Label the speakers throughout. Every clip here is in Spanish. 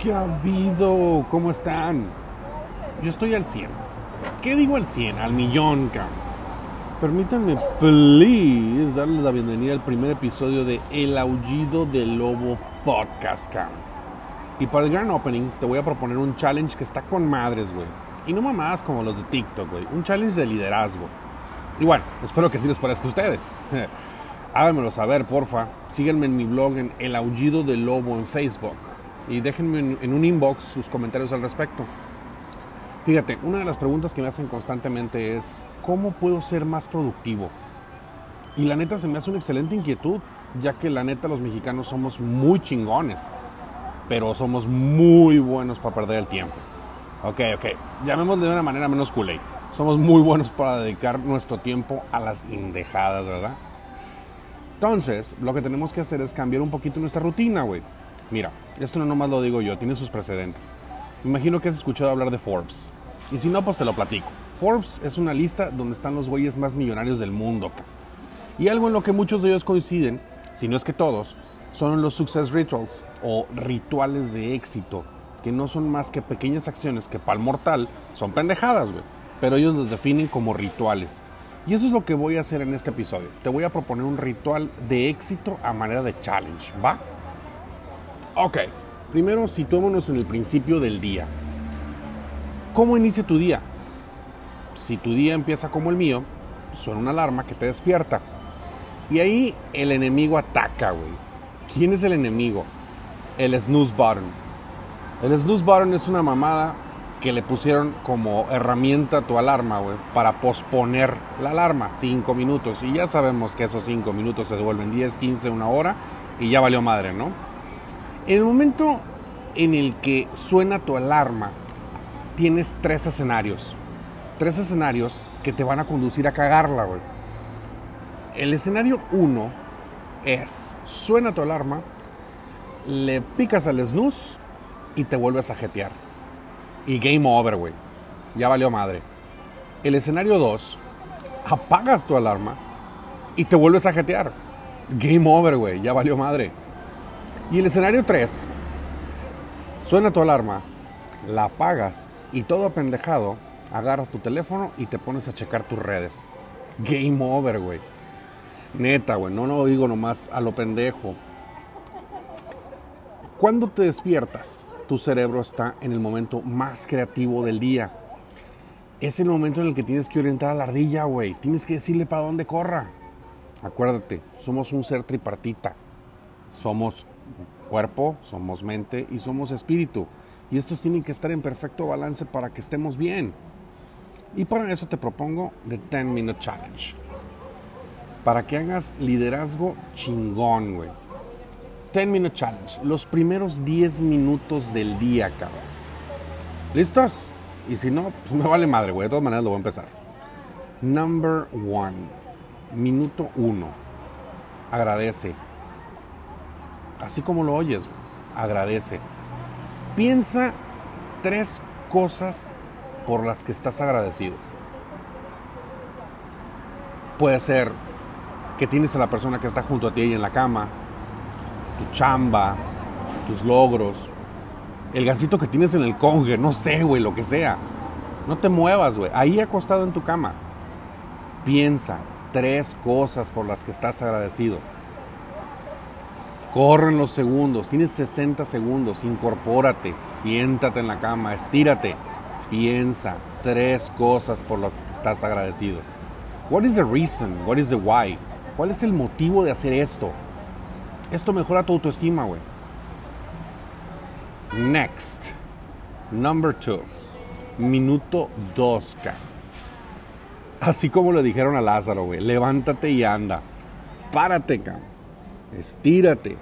Speaker 1: ¿Qué ha habido? ¿Cómo están? Yo estoy al 100. ¿Qué digo al 100? Al millón, cabrón. Permítanme, please, darles la bienvenida al primer episodio de El Aullido del Lobo Podcast, cabrón. Y para el gran opening te voy a proponer un challenge que está con madres, güey. Y no mamadas como los de TikTok, güey. Un challenge de liderazgo. Y bueno, espero que sí les parezca a ustedes. Háganmelo saber, porfa. Síganme en mi blog en El Aullido del Lobo en Facebook. Y déjenme en, un inbox sus comentarios al respecto. Fíjate, una de las preguntas que me hacen constantemente es, ¿cómo puedo ser más productivo? Y la neta se me hace una excelente inquietud, ya que la neta los mexicanos somos muy chingones, pero somos muy buenos para perder el tiempo. Ok, ok, llamémosle de una manera menos culé. Somos muy buenos para dedicar nuestro tiempo a las indejadas, ¿verdad? Entonces, lo que tenemos que hacer es cambiar un poquito nuestra rutina, güey. Mira, esto no nomás lo digo yo, tiene sus precedentes. Me imagino que has escuchado hablar de Forbes. Y si no, pues te lo platico. Forbes es una lista donde están los güeyes más millonarios del mundo. Y algo en lo que muchos de ellos coinciden, si no es que todos, son los success rituals o rituales de éxito, que no son más que pequeñas acciones que para el mortal son pendejadas, güey. Pero ellos los definen como rituales. Y eso es lo que voy a hacer en este episodio. Te voy a proponer un ritual de éxito a manera de challenge, ¿va? Ok, primero situémonos en el principio del día. ¿Cómo inicia tu día? Si tu día empieza como el mío, suena una alarma que te despierta. Y ahí el enemigo ataca, güey. ¿Quién es el enemigo? El snooze button. El snooze button es una mamada que le pusieron como herramienta a tu alarma, güey, para posponer la alarma, 5 minutos. Y ya sabemos que esos 5 minutos se devuelven 10, 15, una hora y ya valió madre, ¿no? En el momento en el que suena tu alarma, tienes tres escenarios. Tres escenarios que te van a conducir a cagarla, güey. El escenario 1 es, suena tu alarma, le picas al snooze y te vuelves a jetear. Y game over, güey. Ya valió madre. El escenario 2, apagas tu alarma y te vuelves a jetear. Game over, güey. Ya valió madre. Y el escenario 3, suena tu alarma, la apagas y todo apendejado, agarras tu teléfono y te pones a checar tus redes. Game over, güey. Neta, güey, no lo digo nomás a lo pendejo. Cuando te despiertas, tu cerebro está en el momento más creativo del día. Es el momento en el que tienes que orientar a la ardilla, güey. Tienes que decirle para dónde corra. Acuérdate, somos un ser tripartita. Somos cuerpo, somos mente y somos espíritu. Y estos tienen que estar en perfecto balance para que estemos bien. Y para eso te propongo The 10 Minute Challenge. Para que hagas liderazgo chingón, güey. 10 Minute Challenge. Los primeros 10 minutos del día, cabrón. ¿Listos? Y si no, pues me vale madre, güey. De todas maneras lo voy a empezar. Number one. Minuto uno. Agradece. Así como lo oyes, agradece. Piensa tres cosas por las que estás agradecido. Puede ser que tienes a la persona que está junto a ti ahí en la cama, tu chamba, tus logros, el gancito que tienes en el conge, no sé, güey, lo que sea. No te muevas, güey. Ahí acostado en tu cama. Piensa tres cosas por las que estás agradecido. Corren los segundos, tienes 60 segundos, incorpórate, siéntate en la cama, estírate, piensa tres cosas por las que estás agradecido. What is the reason? What is the why? ¿Cuál es el motivo de hacer esto? Esto mejora tu autoestima, güey. Next. Number two. Minuto 2, Así como le dijeron a Lázaro, güey. Levántate y anda. Párate, cabrón. Estírate.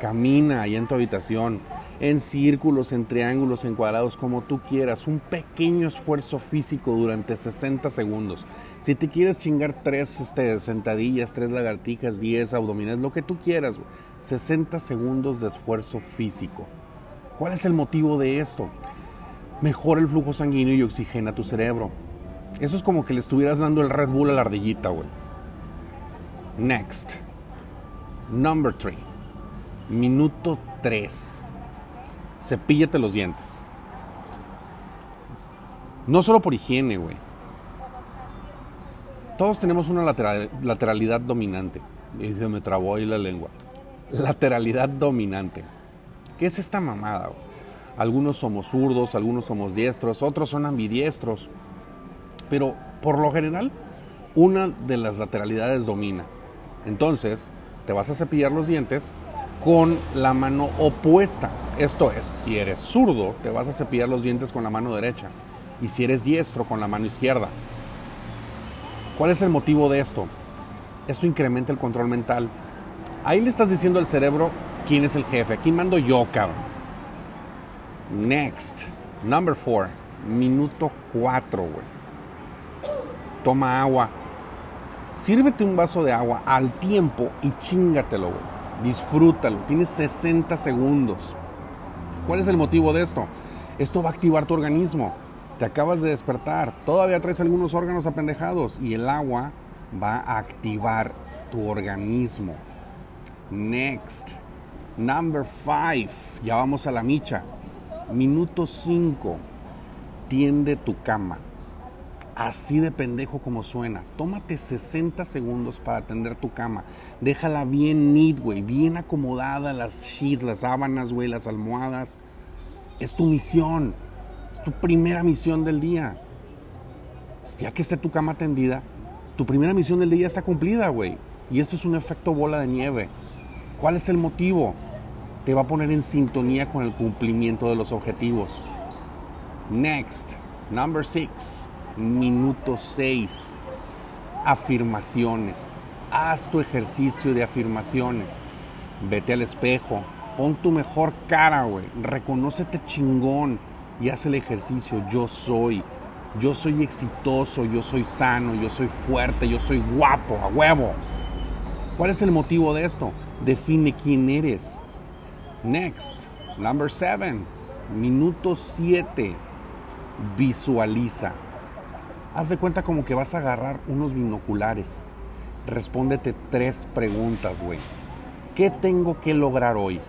Speaker 1: Camina ahí en tu habitación. En círculos, en triángulos, en cuadrados, como tú quieras. Un pequeño esfuerzo físico durante 60 segundos. Si te quieres chingar tres este, sentadillas, tres lagartijas, 10 abdominales, lo que tú quieras. 60 segundos de esfuerzo físico. ¿Cuál es el motivo de esto? Mejora el flujo sanguíneo y oxigena tu cerebro. Eso es como que le estuvieras dando el Red Bull a la ardillita, güey. Next. Number 3. Minuto 3. cepíllate los dientes. No solo por higiene, güey. Todos tenemos una lateralidad dominante. Y se me trabó ahí la lengua. Lateralidad dominante. ¿Qué es esta mamada? Algunos somos zurdos, algunos somos diestros, otros son ambidiestros. Pero por lo general, una de las lateralidades domina. Entonces, te vas a cepillar los dientes con la mano opuesta. Esto es, si eres zurdo, te vas a cepillar los dientes con la mano derecha. Y si eres diestro, con la mano izquierda. ¿Cuál es el motivo de esto? Esto incrementa el control mental. Ahí le estás diciendo al cerebro quién es el jefe. Aquí mando yo, cabrón. Next. Number four. Minuto cuatro, güey. Toma agua. Sírvete un vaso de agua al tiempo y chingatelo. Disfrútalo. Tienes 60 segundos. ¿Cuál es el motivo de esto? Esto va a activar tu organismo. Te acabas de despertar. Todavía traes algunos órganos apendejados y el agua va a activar tu organismo. Next. Number five. Ya vamos a la micha. Minuto 5. Tiende tu cama. Así de pendejo como suena. Tómate 60 segundos para tender tu cama. Déjala bien neat, güey. Bien acomodada las sheets, las sábanas, güey, las almohadas. Es tu misión. Es tu primera misión del día. Ya que esté tu cama tendida, tu primera misión del día está cumplida, güey. Y esto es un efecto bola de nieve. ¿Cuál es el motivo? Te va a poner en sintonía con el cumplimiento de los objetivos. Next, number six, minuto 6. Afirmaciones. Haz tu ejercicio de afirmaciones. Vete al espejo. Pon tu mejor cara, güey. Reconócete chingón y haz el ejercicio. Yo soy. Yo soy exitoso, yo soy sano, yo soy fuerte, yo soy guapo, a huevo. ¿Cuál es el motivo de esto? Define quién eres. Next, number seven, minuto 7. Visualiza. Haz de cuenta como que vas a agarrar unos binoculares. Respóndete tres preguntas, güey. ¿Qué tengo que lograr hoy?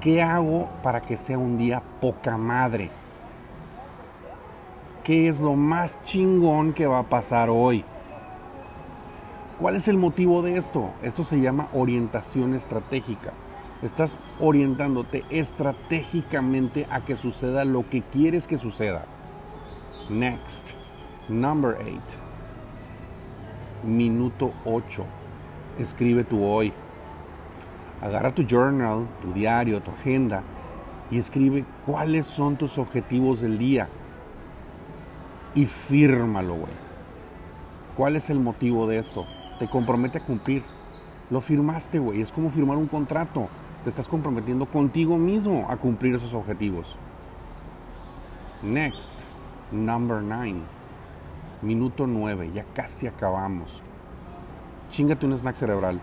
Speaker 1: ¿Qué hago para que sea un día poca madre? ¿Qué es lo más chingón que va a pasar hoy? ¿Cuál es el motivo de esto? Esto se llama orientación estratégica. Estás orientándote estratégicamente a que suceda lo que quieres que suceda. Next, number 8. Minuto 8. Escribe tu hoy. Agarra tu journal, tu diario, tu agenda y escribe cuáles son tus objetivos del día y fírmalo, güey. ¿Cuál es el motivo de esto? Te compromete a cumplir. Lo firmaste, güey. Es como firmar un contrato. Te estás comprometiendo contigo mismo a cumplir esos objetivos. Next, number nine. Minuto 9, ya casi acabamos. Chingate un snack cerebral.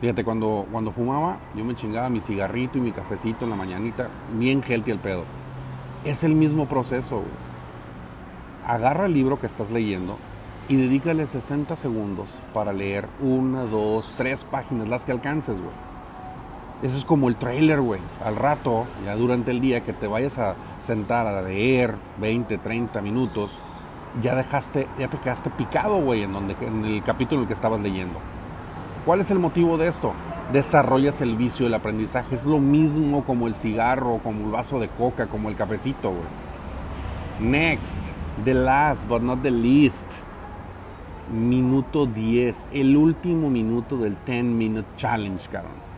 Speaker 1: Fíjate, cuando, cuando fumaba, yo me chingaba mi cigarrito y mi cafecito en la mañanita, bien healthy el pedo. Es el mismo proceso, güey agarra el libro que estás leyendo y dedícale 60 segundos para leer una, dos, tres páginas, las que alcances, güey. Eso es como el trailer, güey. Al rato, ya durante el día que te vayas a sentar a leer 20, 30 minutos, ya dejaste, ya te quedaste picado, güey, en, donde, en el capítulo en el que estabas leyendo. ¿Cuál es el motivo de esto? Desarrollas el vicio del aprendizaje. Es lo mismo como el cigarro, como el vaso de coca, como el cafecito, güey. Next. The last but not the least. Minuto 10. El último minuto del 10 Minute Challenge, cabrón.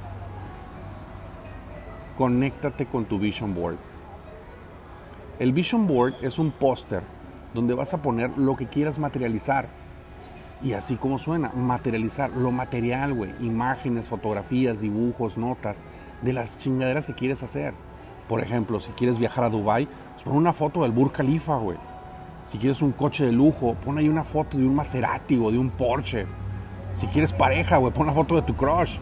Speaker 1: Conéctate con tu Vision Board. El Vision Board es un póster donde vas a poner lo que quieras materializar. Y así como suena, materializar lo material, güey. Imágenes, fotografías, dibujos, notas de las chingaderas que quieres hacer. Por ejemplo, si quieres viajar a Dubai, pues pon una foto del Burj Khalifa, güey si quieres un coche de lujo, pon ahí una foto de un Maserati o de un Porsche. Si quieres pareja, güey, pon una foto de tu crush.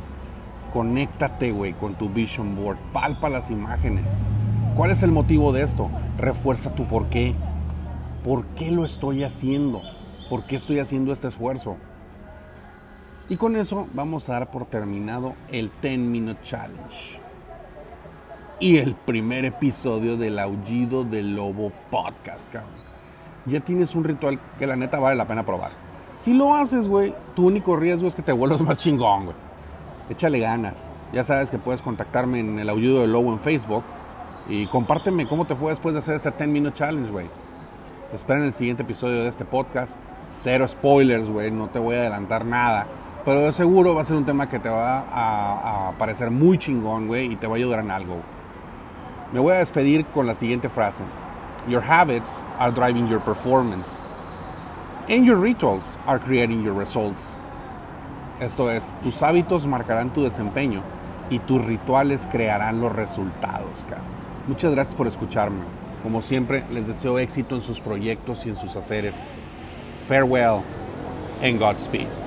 Speaker 1: Conéctate, güey, con tu vision board. Palpa las imágenes. ¿Cuál es el motivo de esto? Refuerza tu por qué. ¿Por qué lo estoy haciendo? ¿Por qué estoy haciendo este esfuerzo? Y con eso vamos a dar por terminado el 10 Minute Challenge. y el primer episodio del Aullido del Lobo Podcast, cabrón. Ya tienes un ritual que la neta vale la pena probar. Si lo haces, güey, tu único riesgo es que te vuelvas más chingón, güey. Échale ganas. Ya sabes que puedes contactarme en el Aullido del Lobo en Facebook y compárteme cómo te fue después de hacer este 10 Minute Challenge, güey. Esperen el siguiente episodio de este podcast. Cero spoilers, güey, no te voy a adelantar nada. Pero de seguro va a ser un tema que te va a, a parecer muy chingón, güey, y te va a ayudar en algo. Me voy a despedir con la siguiente frase. Your habits are driving your performance. And your rituals are creating your results. Esto es, tus hábitos marcarán tu desempeño y tus rituales crearán los resultados, cara. Muchas gracias por escucharme. Como siempre, les deseo éxito en sus proyectos y en sus haceres. Farewell and Godspeed.